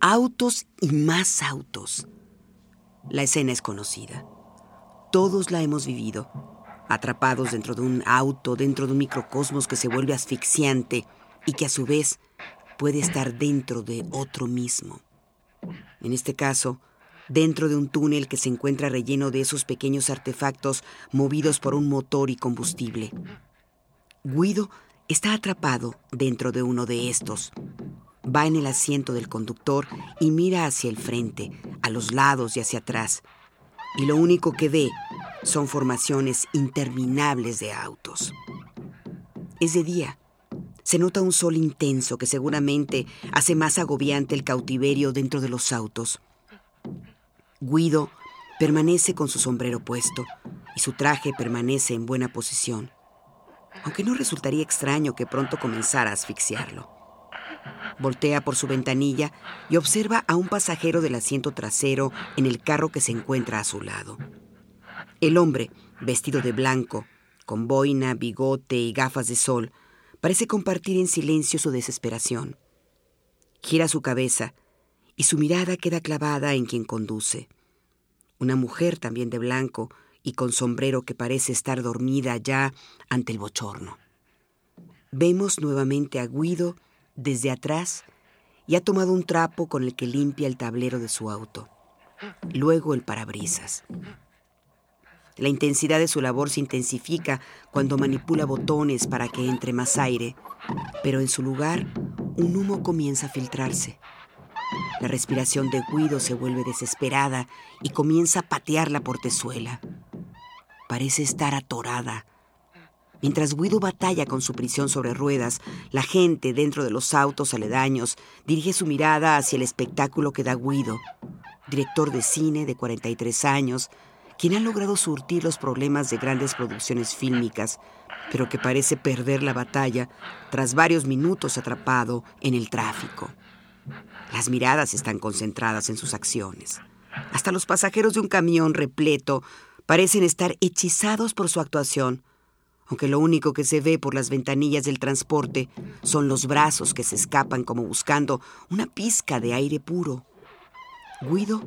autos y más autos. La escena es conocida. Todos la hemos vivido, atrapados dentro de un auto, dentro de un microcosmos que se vuelve asfixiante y que a su vez puede estar dentro de otro mismo. En este caso, dentro de un túnel que se encuentra relleno de esos pequeños artefactos movidos por un motor y combustible. Guido está atrapado dentro de uno de estos. Va en el asiento del conductor y mira hacia el frente, a los lados y hacia atrás. Y lo único que ve son formaciones interminables de autos. Es de día. Se nota un sol intenso que seguramente hace más agobiante el cautiverio dentro de los autos. Guido permanece con su sombrero puesto y su traje permanece en buena posición aunque no resultaría extraño que pronto comenzara a asfixiarlo. Voltea por su ventanilla y observa a un pasajero del asiento trasero en el carro que se encuentra a su lado. El hombre, vestido de blanco, con boina, bigote y gafas de sol, parece compartir en silencio su desesperación. Gira su cabeza y su mirada queda clavada en quien conduce. Una mujer también de blanco, y con sombrero que parece estar dormida ya ante el bochorno. Vemos nuevamente a Guido desde atrás y ha tomado un trapo con el que limpia el tablero de su auto. Luego el parabrisas. La intensidad de su labor se intensifica cuando manipula botones para que entre más aire, pero en su lugar un humo comienza a filtrarse. La respiración de Guido se vuelve desesperada y comienza a patear la portezuela parece estar atorada. Mientras Guido batalla con su prisión sobre ruedas, la gente dentro de los autos aledaños dirige su mirada hacia el espectáculo que da Guido, director de cine de 43 años, quien ha logrado surtir los problemas de grandes producciones fílmicas, pero que parece perder la batalla tras varios minutos atrapado en el tráfico. Las miradas están concentradas en sus acciones. Hasta los pasajeros de un camión repleto parecen estar hechizados por su actuación, aunque lo único que se ve por las ventanillas del transporte son los brazos que se escapan como buscando una pizca de aire puro. Guido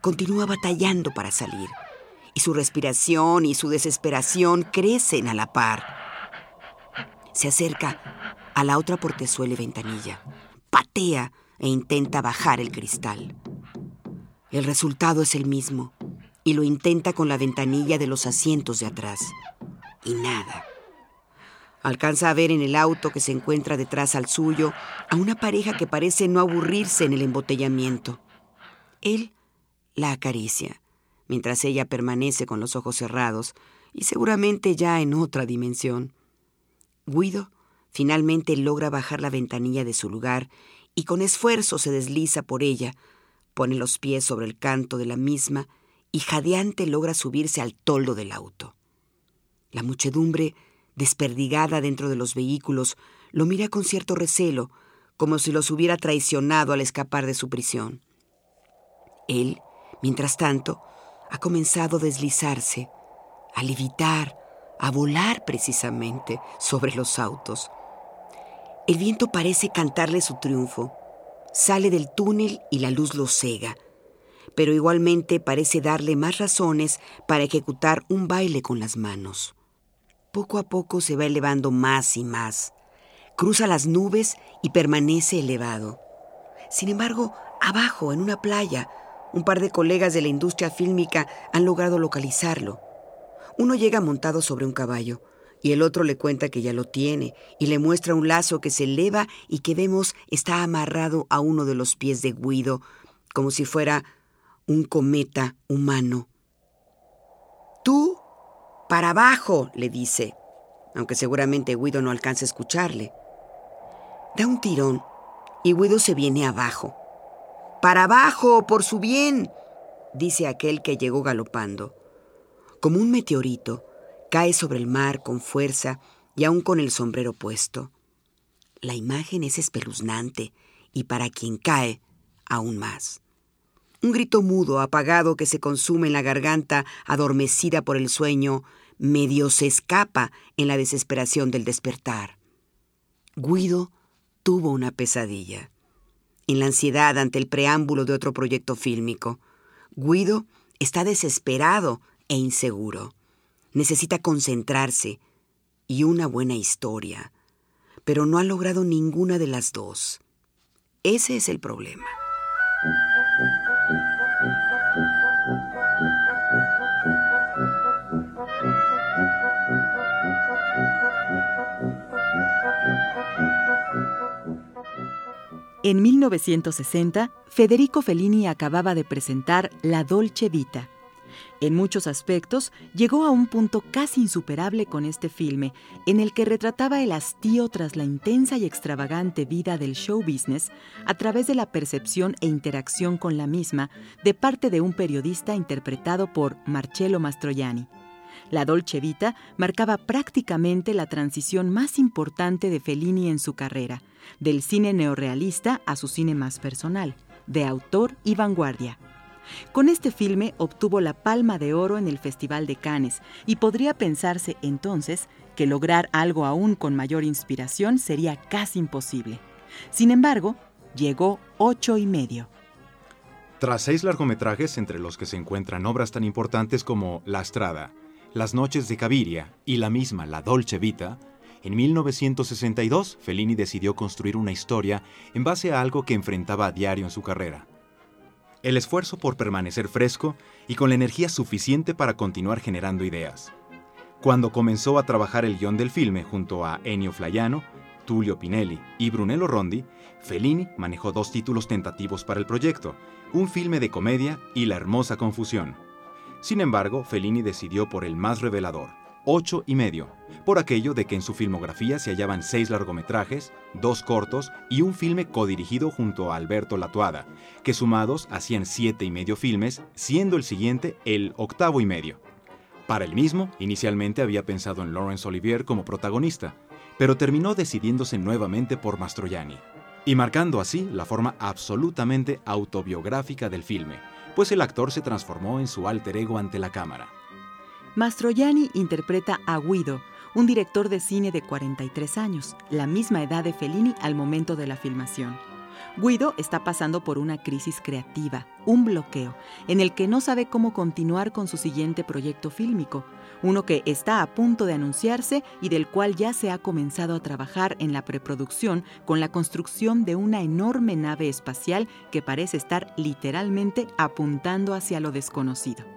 continúa batallando para salir, y su respiración y su desesperación crecen a la par. Se acerca a la otra portezuela ventanilla, patea e intenta bajar el cristal. El resultado es el mismo y lo intenta con la ventanilla de los asientos de atrás. Y nada. Alcanza a ver en el auto que se encuentra detrás al suyo a una pareja que parece no aburrirse en el embotellamiento. Él la acaricia, mientras ella permanece con los ojos cerrados y seguramente ya en otra dimensión. Guido finalmente logra bajar la ventanilla de su lugar y con esfuerzo se desliza por ella, pone los pies sobre el canto de la misma y jadeante logra subirse al toldo del auto. La muchedumbre, desperdigada dentro de los vehículos, lo mira con cierto recelo, como si los hubiera traicionado al escapar de su prisión. Él, mientras tanto, ha comenzado a deslizarse, a levitar, a volar precisamente sobre los autos. El viento parece cantarle su triunfo. Sale del túnel y la luz lo cega pero igualmente parece darle más razones para ejecutar un baile con las manos. Poco a poco se va elevando más y más. Cruza las nubes y permanece elevado. Sin embargo, abajo, en una playa, un par de colegas de la industria fílmica han logrado localizarlo. Uno llega montado sobre un caballo y el otro le cuenta que ya lo tiene y le muestra un lazo que se eleva y que vemos está amarrado a uno de los pies de Guido, como si fuera un cometa humano. Tú, para abajo, le dice, aunque seguramente Guido no alcanza a escucharle. Da un tirón y Guido se viene abajo. Para abajo, por su bien, dice aquel que llegó galopando. Como un meteorito, cae sobre el mar con fuerza y aún con el sombrero puesto. La imagen es espeluznante y para quien cae, aún más. Un grito mudo, apagado, que se consume en la garganta, adormecida por el sueño, medio se escapa en la desesperación del despertar. Guido tuvo una pesadilla. En la ansiedad ante el preámbulo de otro proyecto fílmico, Guido está desesperado e inseguro. Necesita concentrarse y una buena historia, pero no ha logrado ninguna de las dos. Ese es el problema. En 1960, Federico Fellini acababa de presentar La Dolce Vita. En muchos aspectos, llegó a un punto casi insuperable con este filme, en el que retrataba el hastío tras la intensa y extravagante vida del show business a través de la percepción e interacción con la misma de parte de un periodista interpretado por Marcello Mastroianni. La Dolce Vita marcaba prácticamente la transición más importante de Fellini en su carrera, del cine neorrealista a su cine más personal, de autor y vanguardia. Con este filme obtuvo la Palma de Oro en el Festival de Cannes y podría pensarse entonces que lograr algo aún con mayor inspiración sería casi imposible. Sin embargo, llegó ocho y medio. Tras seis largometrajes, entre los que se encuentran obras tan importantes como La Estrada, Las Noches de Caviria y la misma La Dolce Vita, en 1962, Fellini decidió construir una historia en base a algo que enfrentaba a diario en su carrera. El esfuerzo por permanecer fresco y con la energía suficiente para continuar generando ideas. Cuando comenzó a trabajar el guion del filme junto a Ennio Flaiano, Tullio Pinelli y Brunello Rondi, Fellini manejó dos títulos tentativos para el proyecto, un filme de comedia y La hermosa confusión. Sin embargo, Fellini decidió por el más revelador, ocho y medio, por aquello de que en su filmografía se hallaban seis largometrajes, dos cortos y un filme codirigido junto a Alberto Latuada, que sumados hacían siete y medio filmes, siendo el siguiente el octavo y medio. Para el mismo, inicialmente había pensado en Laurence Olivier como protagonista, pero terminó decidiéndose nuevamente por Mastroianni, y marcando así la forma absolutamente autobiográfica del filme, pues el actor se transformó en su alter ego ante la cámara. Mastroianni interpreta a Guido, un director de cine de 43 años, la misma edad de Fellini al momento de la filmación. Guido está pasando por una crisis creativa, un bloqueo, en el que no sabe cómo continuar con su siguiente proyecto fílmico, uno que está a punto de anunciarse y del cual ya se ha comenzado a trabajar en la preproducción con la construcción de una enorme nave espacial que parece estar literalmente apuntando hacia lo desconocido.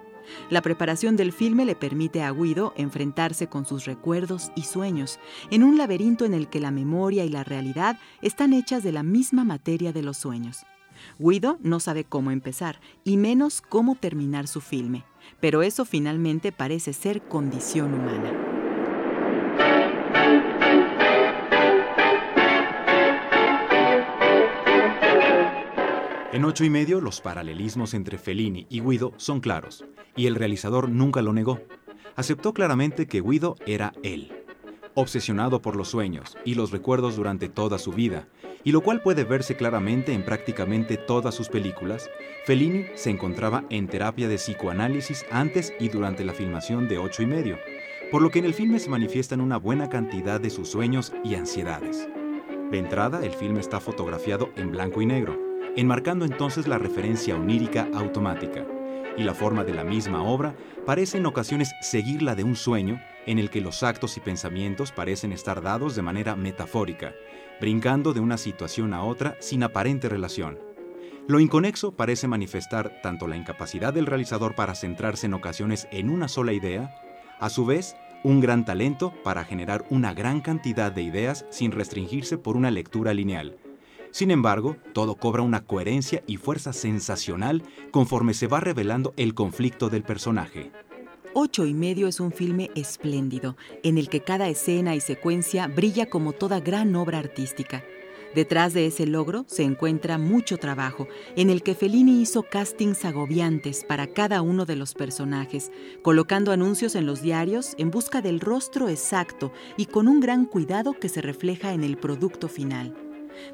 La preparación del filme le permite a Guido enfrentarse con sus recuerdos y sueños, en un laberinto en el que la memoria y la realidad están hechas de la misma materia de los sueños. Guido no sabe cómo empezar, y menos cómo terminar su filme, pero eso finalmente parece ser condición humana. En ocho y medio, los paralelismos entre Fellini y Guido son claros, y el realizador nunca lo negó. Aceptó claramente que Guido era él, obsesionado por los sueños y los recuerdos durante toda su vida, y lo cual puede verse claramente en prácticamente todas sus películas, Fellini se encontraba en terapia de psicoanálisis antes y durante la filmación de ocho y medio, por lo que en el filme se manifiestan una buena cantidad de sus sueños y ansiedades. De entrada, el filme está fotografiado en blanco y negro, enmarcando entonces la referencia onírica automática, y la forma de la misma obra parece en ocasiones seguir la de un sueño en el que los actos y pensamientos parecen estar dados de manera metafórica, brincando de una situación a otra sin aparente relación. Lo inconexo parece manifestar tanto la incapacidad del realizador para centrarse en ocasiones en una sola idea, a su vez, un gran talento para generar una gran cantidad de ideas sin restringirse por una lectura lineal, sin embargo, todo cobra una coherencia y fuerza sensacional conforme se va revelando el conflicto del personaje. Ocho y medio es un filme espléndido, en el que cada escena y secuencia brilla como toda gran obra artística. Detrás de ese logro se encuentra mucho trabajo, en el que Fellini hizo castings agobiantes para cada uno de los personajes, colocando anuncios en los diarios en busca del rostro exacto y con un gran cuidado que se refleja en el producto final.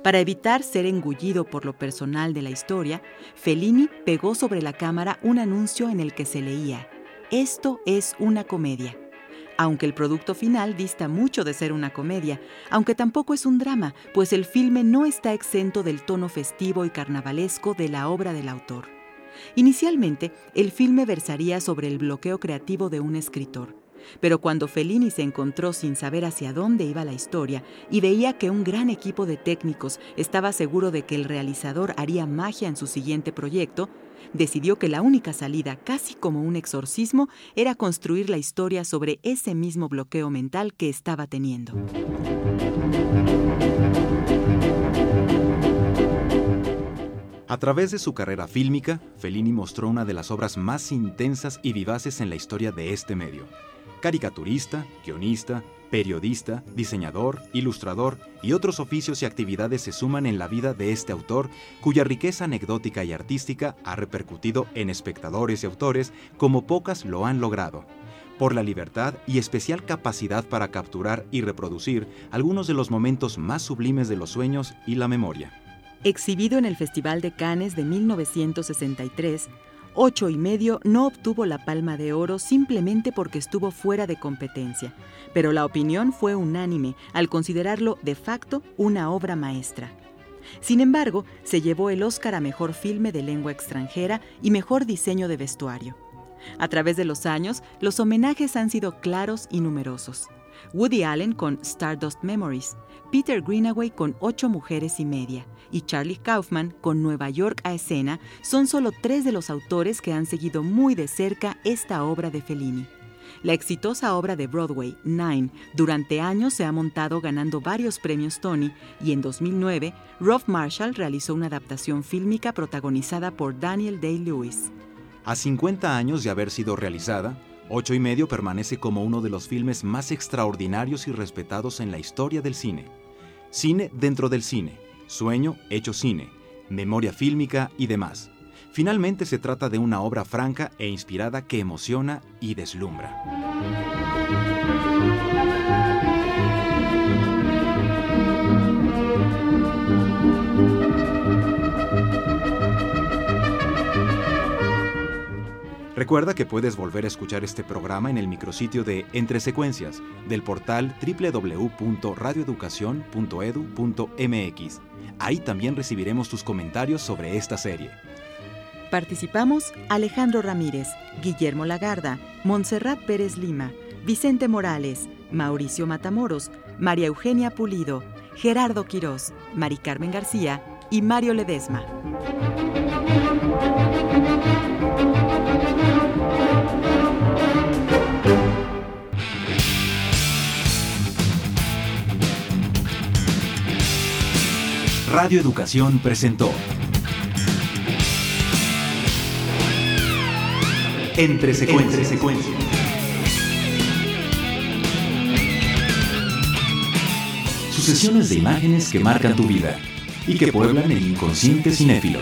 Para evitar ser engullido por lo personal de la historia, Fellini pegó sobre la cámara un anuncio en el que se leía, Esto es una comedia aunque el producto final dista mucho de ser una comedia, aunque tampoco es un drama, pues el filme no está exento del tono festivo y carnavalesco de la obra del autor. Inicialmente, el filme versaría sobre el bloqueo creativo de un escritor, pero cuando Fellini se encontró sin saber hacia dónde iba la historia y veía que un gran equipo de técnicos estaba seguro de que el realizador haría magia en su siguiente proyecto, decidió que la única salida, casi como un exorcismo, era construir la historia sobre ese mismo bloqueo mental que estaba teniendo. A través de su carrera fílmica, Fellini mostró una de las obras más intensas y vivaces en la historia de este medio caricaturista, guionista, periodista, diseñador, ilustrador y otros oficios y actividades se suman en la vida de este autor cuya riqueza anecdótica y artística ha repercutido en espectadores y autores como pocas lo han logrado por la libertad y especial capacidad para capturar y reproducir algunos de los momentos más sublimes de los sueños y la memoria. Exhibido en el Festival de Cannes de 1963, Ocho y medio no obtuvo la palma de oro simplemente porque estuvo fuera de competencia, pero la opinión fue unánime al considerarlo de facto una obra maestra. Sin embargo, se llevó el Oscar a Mejor Filme de Lengua Extranjera y Mejor Diseño de Vestuario. A través de los años, los homenajes han sido claros y numerosos. Woody Allen con Stardust Memories, Peter Greenaway con Ocho Mujeres y Media y Charlie Kaufman con Nueva York a escena son solo tres de los autores que han seguido muy de cerca esta obra de Fellini. La exitosa obra de Broadway, Nine, durante años se ha montado ganando varios premios Tony y en 2009 Rob Marshall realizó una adaptación fílmica protagonizada por Daniel Day-Lewis. A 50 años de haber sido realizada, Ocho y medio permanece como uno de los filmes más extraordinarios y respetados en la historia del cine. Cine dentro del cine, sueño hecho cine, memoria fílmica y demás. Finalmente se trata de una obra franca e inspirada que emociona y deslumbra. Recuerda que puedes volver a escuchar este programa en el micrositio de Entre Secuencias del portal www.radioeducacion.edu.mx. Ahí también recibiremos tus comentarios sobre esta serie. Participamos Alejandro Ramírez, Guillermo Lagarda, Montserrat Pérez Lima, Vicente Morales, Mauricio Matamoros, María Eugenia Pulido, Gerardo Quirós, Mari Carmen García y Mario Ledesma. Radio Educación presentó Entre secuencias. Sucesiones de imágenes que marcan tu vida y que pueblan el inconsciente cinéfilo.